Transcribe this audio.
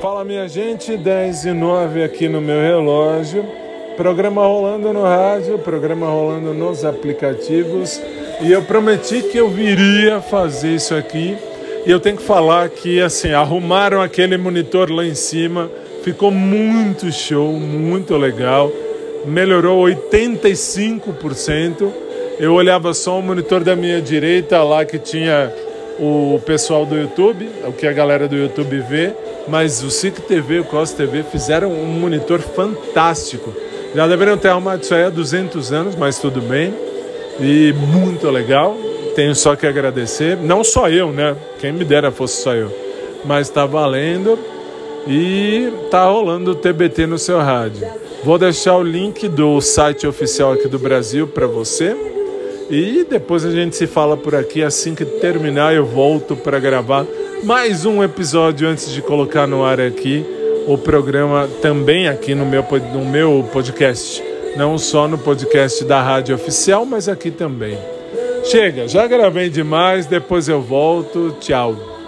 Fala minha gente, 10 e 9 aqui no meu relógio. Programa rolando no rádio, programa rolando nos aplicativos. E eu prometi que eu viria fazer isso aqui. E eu tenho que falar que assim, arrumaram aquele monitor lá em cima, ficou muito show, muito legal. Melhorou 85%. Eu olhava só o monitor da minha direita lá que tinha o pessoal do YouTube, o que a galera do YouTube vê, mas o SIC TV e o COS TV fizeram um monitor fantástico. Já deveriam ter arrumado isso aí há 200 anos, mas tudo bem. E muito legal. Tenho só que agradecer. Não só eu, né? Quem me dera fosse só eu. Mas está valendo. E tá rolando o TBT no seu rádio. Vou deixar o link do site oficial aqui do Brasil para você. E depois a gente se fala por aqui. Assim que terminar, eu volto para gravar mais um episódio antes de colocar no ar aqui o programa também aqui no meu, no meu podcast. Não só no podcast da Rádio Oficial, mas aqui também. Chega, já gravei demais, depois eu volto. Tchau.